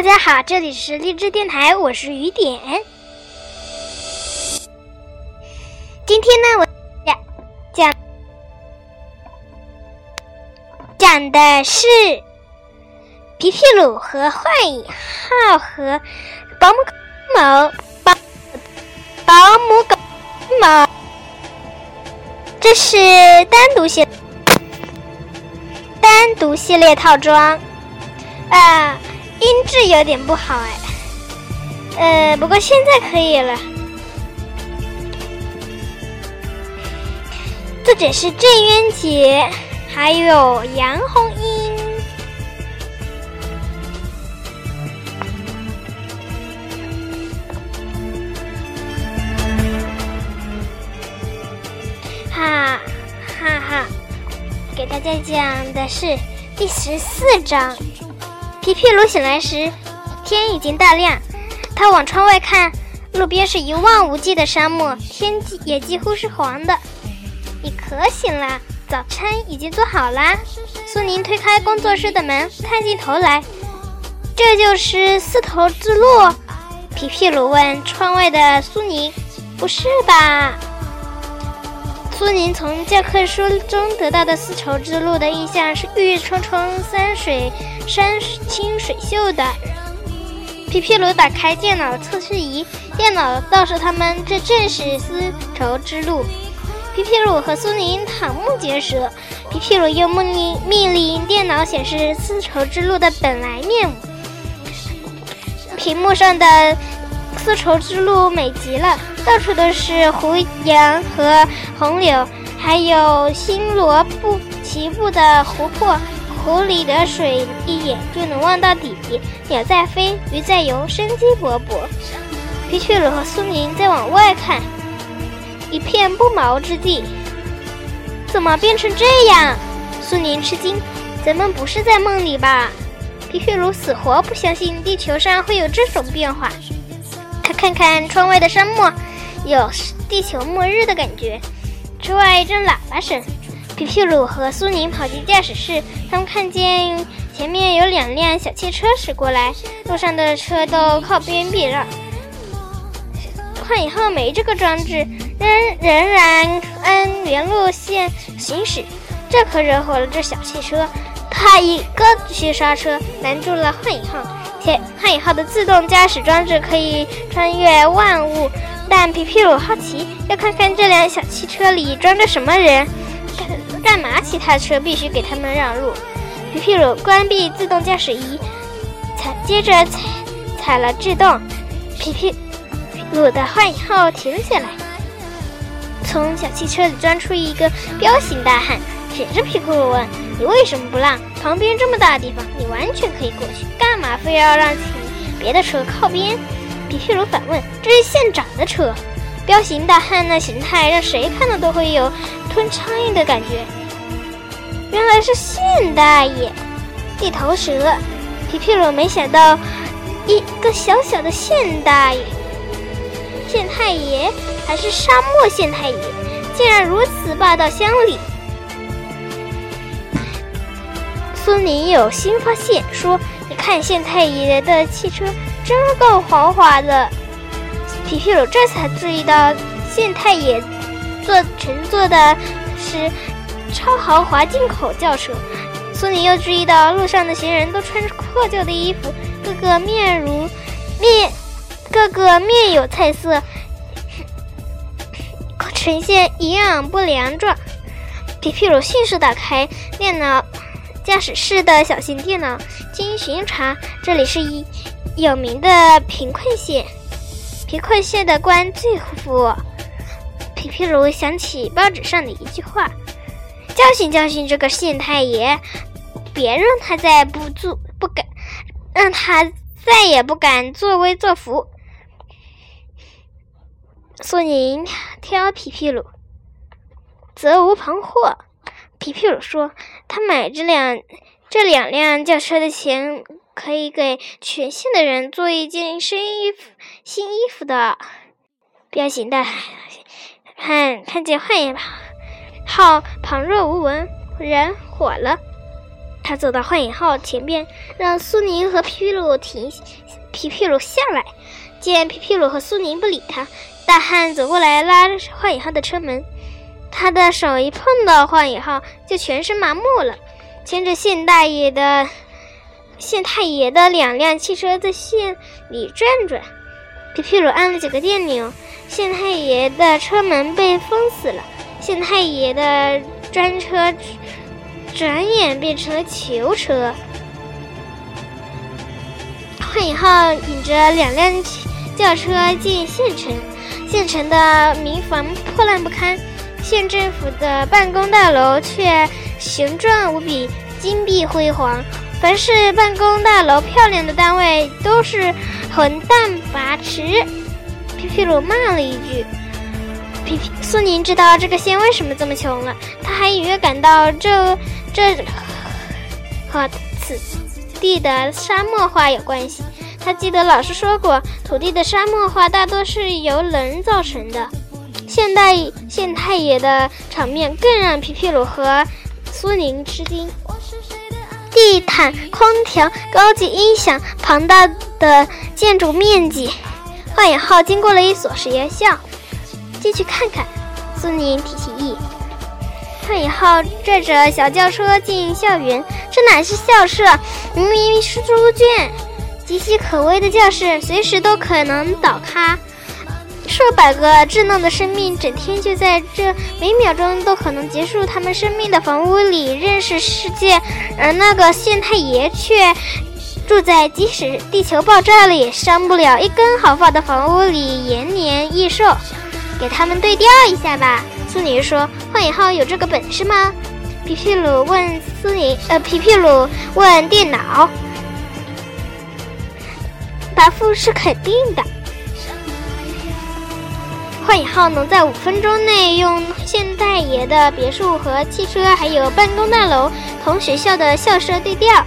大家好，这里是励志电台，我是雨点。今天呢，我讲讲讲的是皮皮鲁和幻影号和保姆狗某保保姆狗某，这是单独系单独系列套装啊。音质有点不好哎，呃，不过现在可以了。作者是郑渊洁，还有杨红樱。哈哈哈，给大家讲的是第十四章。皮皮鲁醒来时，天已经大亮。他往窗外看，路边是一望无际的沙漠，天际也几乎是黄的。你可醒了，早餐已经做好啦。苏宁推开工作室的门，探进头来：“这就是丝绸之路？”皮皮鲁问窗外的苏宁：“不是吧？”苏宁从教科书中得到的丝绸之路的印象是郁郁葱葱、山水山清水秀的。皮皮鲁打开电脑测试仪，电脑告诉他们这正是丝绸之路。皮皮鲁和苏宁瞠目结舌。皮皮鲁又命令命令电脑显示丝绸之路的本来面目。屏幕上的。丝绸之路美极了，到处都是胡杨和红柳，还有星罗布齐布的湖泊，湖里的水一眼就能望到底。鸟在飞，鱼在游，生机勃勃。皮皮鲁和苏宁在往外看，一片不毛之地，怎么变成这样？苏宁吃惊，咱们不是在梦里吧？皮皮鲁死活不相信地球上会有这种变化。看看窗外的沙漠，有地球末日的感觉。车外一阵喇叭声，皮皮鲁和苏宁跑进驾驶室，他们看见前面有两辆小汽车驶过来，路上的车都靠边避让。幻影号没这个装置，仍仍然按原路线行驶，这可惹火了这小汽车。他一个急刹车，拦住了幻影号。且幻影号的自动驾驶装置可以穿越万物，但皮皮鲁好奇，要看看这辆小汽车里装着什么人，干干嘛？其他车必须给他们让路。皮皮鲁关闭自动驾驶仪，踩接着踩踩了制动，皮皮鲁的幻影号停了下来，从小汽车里钻出一个彪形大汉，指着皮皮鲁问：“你为什么不让？旁边这么大的地方，你完全可以过去。”干嘛非要让别的车靠边？皮皮鲁反问：“这是县长的车。”彪形大汉那形态让谁看了都会有吞苍蝇的感觉。原来是县大爷，地头蛇。皮皮鲁没想到，一个小小的县大爷、县太爷，还是沙漠县太爷，竟然如此霸道乡里。孙宁有新发现，说。你看县太爷的汽车真够豪华的，皮皮鲁这才注意到县太爷坐乘坐的是超豪华进口轿车。苏宁又注意到路上的行人都穿着破旧的衣服，个个面如面，个个面有菜色，呈现营养不良状。皮皮鲁迅速打开电脑。驾驶室的小型电脑经巡查，这里是一有名的贫困县，贫困县的官最富。皮皮鲁想起报纸上的一句话：“教训教训这个县太爷，别让他再不做不敢，让他再也不敢作威作福。”苏宁挑皮皮鲁，责无旁贷。皮皮鲁说：“他买这辆、这两辆轿车的钱，可以给全县的人做一件新衣服、新衣服的。”彪形大汉看见幻影号旁若无闻，人火了。他走到幻影号前边，让苏宁和皮皮鲁停。皮皮鲁下来，见皮皮鲁和苏宁不理他，大汉走过来拉幻影号的车门。他的手一碰到幻影号，就全身麻木了。牵着县大爷的县太爷的两辆汽车在县里转转。皮皮鲁按了几个电钮，县太爷的车门被封死了。县太爷的专车转眼变成了囚车。幻影号引着两辆轿车进县城，县城的民房破烂不堪，县政府的办公大楼却雄壮无比，金碧辉煌。凡是办公大楼漂亮的单位，都是混蛋拔池。皮皮鲁骂了一句。皮皮苏宁知道这个县为什么这么穷了，他还隐约感到这这和此地的沙漠化有关系。他记得老师说过，土地的沙漠化大多是由人造成的。现代县太爷的场面更让皮皮鲁和苏宁吃惊：地毯、空调、高级音响、庞大的建筑面积。幻影号经过了一所实验校，进去看看。苏宁提起议。幻影号拽着小轿车进校园，这哪是校舍，明明是猪圈。岌岌可危的教室，随时都可能倒塌。数百个稚嫩的生命，整天就在这每秒钟都可能结束他们生命的房屋里认识世界，而那个县太爷却住在即使地球爆炸了也伤不了一根毫发的房屋里，延年益寿。给他们对调一下吧，苏宁说：“幻影号有这个本事吗？”皮皮鲁问苏宁，呃，皮皮鲁问电脑。答复是肯定的。幻影号能在五分钟内用县太爷的别墅和汽车，还有办公大楼同学校的校舍对调。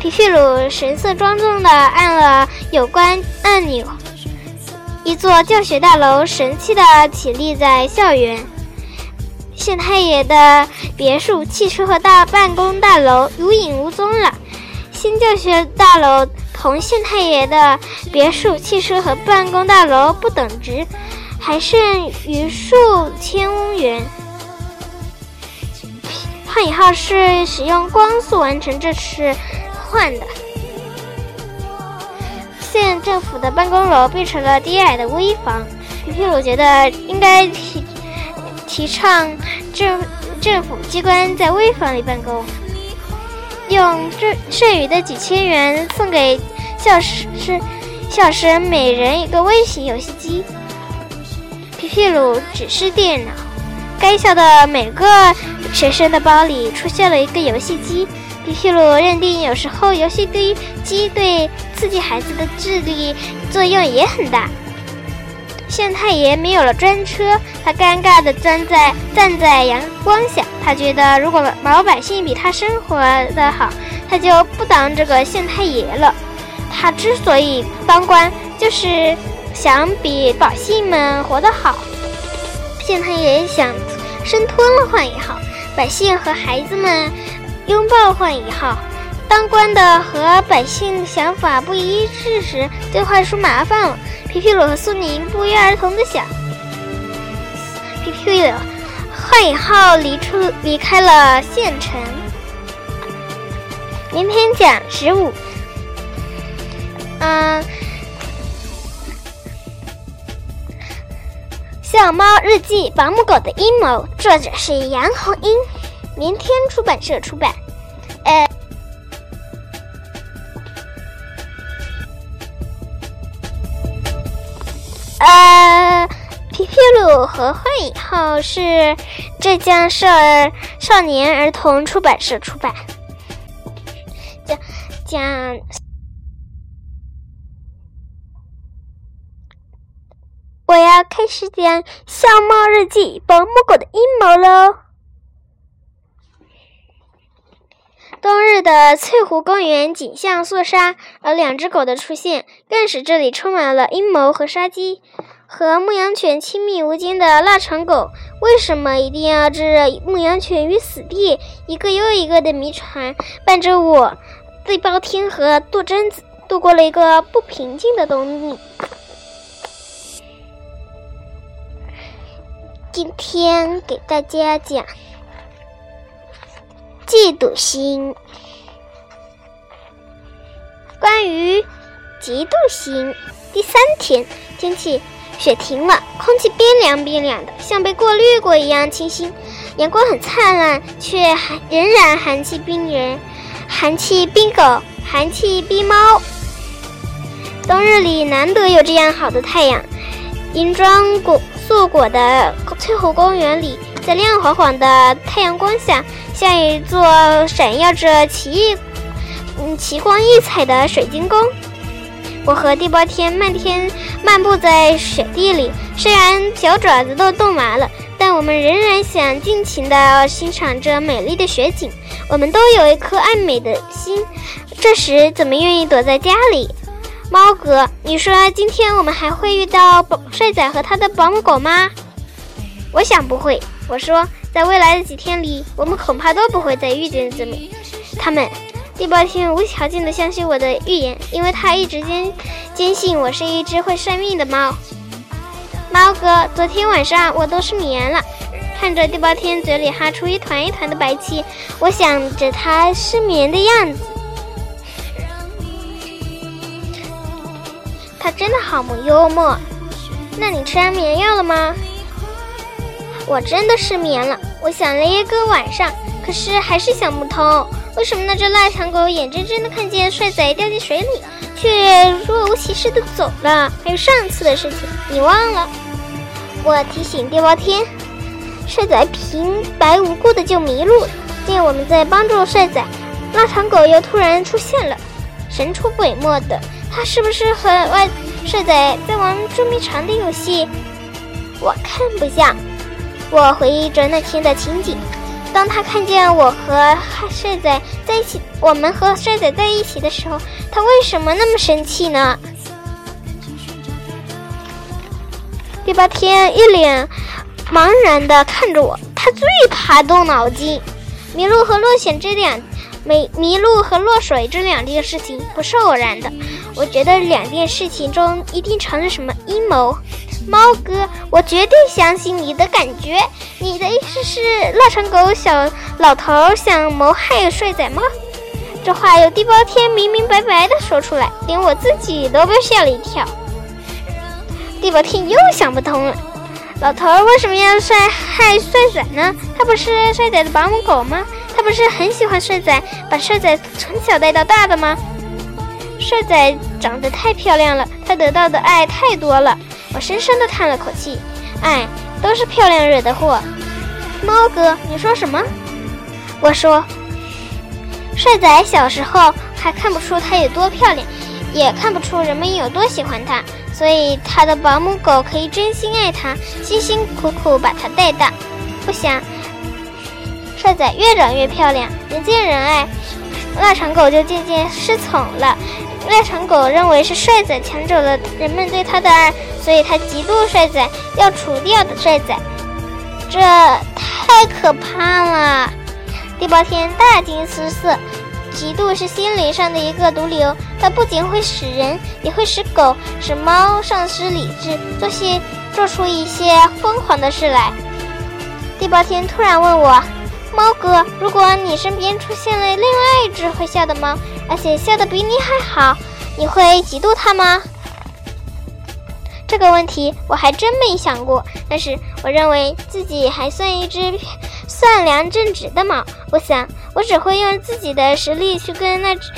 皮皮鲁神色庄重地按了有关按钮，一座教学大楼神气地起立在校园。县太爷的别墅、汽车和大办公大楼无影无踪了。新教学大楼。同县太爷的别墅、汽车和办公大楼不等值，还剩余数千元。幻影号是使用光速完成这次换的。县政府的办公楼变成了低矮的危房。皮皮鲁觉得应该提提倡政政府机关在危房里办公。用这剩余的几千元送给教师校生每人一个微型游戏机。皮皮鲁指示电脑，该校的每个学生的包里出现了一个游戏机。皮皮鲁认定，有时候游戏机对刺激孩子的智力作用也很大。县太爷没有了专车，他尴尬地站在站在阳光下。他觉得，如果老百姓比他生活的好，他就不当这个县太爷了。他之所以当官，就是想比百姓们活得好。县太爷想生吞了幻影号，百姓和孩子们拥抱幻影号。当官的和百姓想法不一致时，就会出麻烦了。皮皮鲁和苏宁不约而同的想。皮皮鲁，幻影号离出离开了县城。明天讲十五。嗯，《小猫日记：保姆狗的阴谋》，作者是杨红樱，明天出版社出版。呃。呃，皮皮鲁和幻影号是浙江少儿少年儿童出版社出版。讲讲，我要开始讲《笑猫日记》保姆狗的阴谋喽。冬日的翠湖公园景象肃杀，而两只狗的出现更使这里充满了阴谋和杀机。和牧羊犬亲密无间的腊肠狗，为什么一定要置牧羊犬于死地？一个又一个的谜团伴着我，地包天和杜真子度过了一个不平静的冬日。今天给大家讲嫉妒心。关于嫉妒心，第三天天气雪停了，空气冰凉冰凉的，像被过滤过一样清新。阳光很灿烂，却还仍然寒气逼人，寒气逼狗，寒气逼猫。冬日里难得有这样好的太阳，银装裹素裹的翠湖公园里，在亮晃晃的太阳光下，像一座闪耀着奇异。嗯，奇光异彩的水晶宫。我和地包天漫天漫步在雪地里，虽然脚爪子都冻麻了，但我们仍然想尽情地欣赏这美丽的雪景。我们都有一颗爱美的心，这时怎么愿意躲在家里？猫哥，你说今天我们还会遇到帅仔和他的保姆狗吗？我想不会。我说，在未来的几天里，我们恐怕都不会再遇见这么他们。地包天无条件的相信我的预言，因为他一直坚坚信我是一只会算命的猫。猫哥，昨天晚上我都失眠了。看着地包天嘴里哈出一团一团的白气，我想着他失眠的样子。他真的好幽默。那你吃安眠药了吗？我真的失眠了，我想了一个晚上，可是还是想不通。为什么那只腊肠狗眼睁睁的看见帅仔掉进水里，却若无其事的走了？还有上次的事情，你忘了？我提醒地包天，帅仔平白无故的就迷路了。见我们在帮助帅仔，腊肠狗又突然出现了，神出鬼没的。他是不是和外帅仔在玩捉迷藏的游戏？我看不像。我回忆着那天的情景。当他看见我和帅仔在一起，我们和帅仔在一起的时候，他为什么那么生气呢？第八天一脸茫然的看着我，他最怕动脑筋。迷路和落险这两，迷迷路和落水这两件事情不是偶然的，我觉得两件事情中一定藏着什么阴谋。猫哥，我绝对相信你的感觉。你的意思是腊肠狗小老头想谋害帅仔吗？这话由地包天明明白白的说出来，连我自己都被吓了一跳。地包天又想不通了，老头为什么要帅害帅仔呢？他不是帅仔的保姆狗吗？他不是很喜欢帅仔，把帅仔从小带到大的吗？帅仔长得太漂亮了，他得到的爱太多了。我深深地叹了口气，哎，都是漂亮惹的祸。猫哥，你说什么？我说，帅仔小时候还看不出他有多漂亮，也看不出人们有多喜欢他，所以他的保姆狗可以真心爱他，辛辛苦苦把他带大。不想，帅仔越长越漂亮，人见人爱，腊肠狗就渐渐失宠了。腊肠狗认为是帅仔抢走了人们对他的爱。所以他嫉妒帅仔，要除掉的帅仔，这太可怕了！地包天大惊失色。嫉妒是心灵上的一个毒瘤，它不仅会使人，也会使狗、使猫丧失理智，做些做出一些疯狂的事来。地包天突然问我：“猫哥，如果你身边出现了另外一只会笑的猫，而且笑得比你还好，你会嫉妒它吗？”这个问题我还真没想过，但是我认为自己还算一只善良正直的猫。我想，我只会用自己的实力去跟那只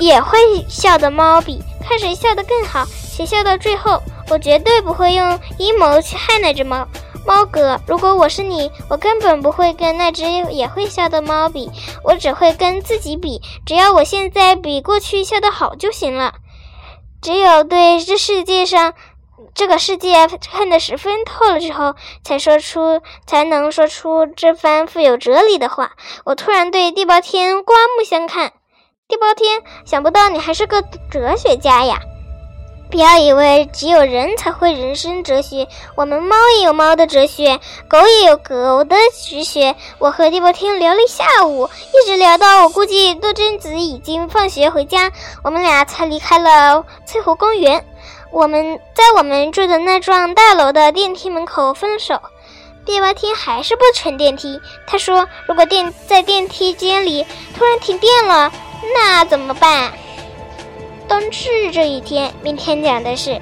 也会笑的猫比，看谁笑得更好，谁笑到最后。我绝对不会用阴谋去害那只猫。猫哥，如果我是你，我根本不会跟那只也会笑的猫比，我只会跟自己比。只要我现在比过去笑得好就行了。只有对这世界上。这个世界看得十分透了之后，才说出才能说出这番富有哲理的话。我突然对地包天刮目相看。地包天，想不到你还是个哲学家呀！不要以为只有人才会人生哲学，我们猫也有猫的哲学，狗也有狗的哲学。我和地包天聊了一下午，一直聊到我估计多贞子已经放学回家，我们俩才离开了翠湖公园。我们在我们住的那幢大楼的电梯门口分手。地包天还是不乘电梯，他说：“如果电在电梯间里突然停电了，那怎么办？”冬至这一天，明天讲的是。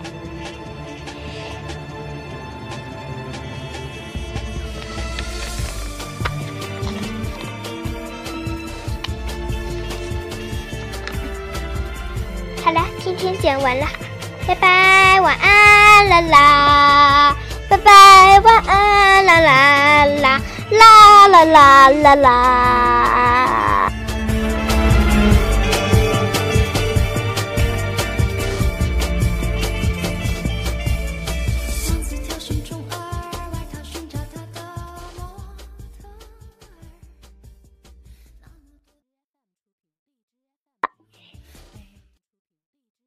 好了，今天讲完了，拜拜，晚安啦啦，拜拜，晚安啦啦啦啦啦啦啦啦。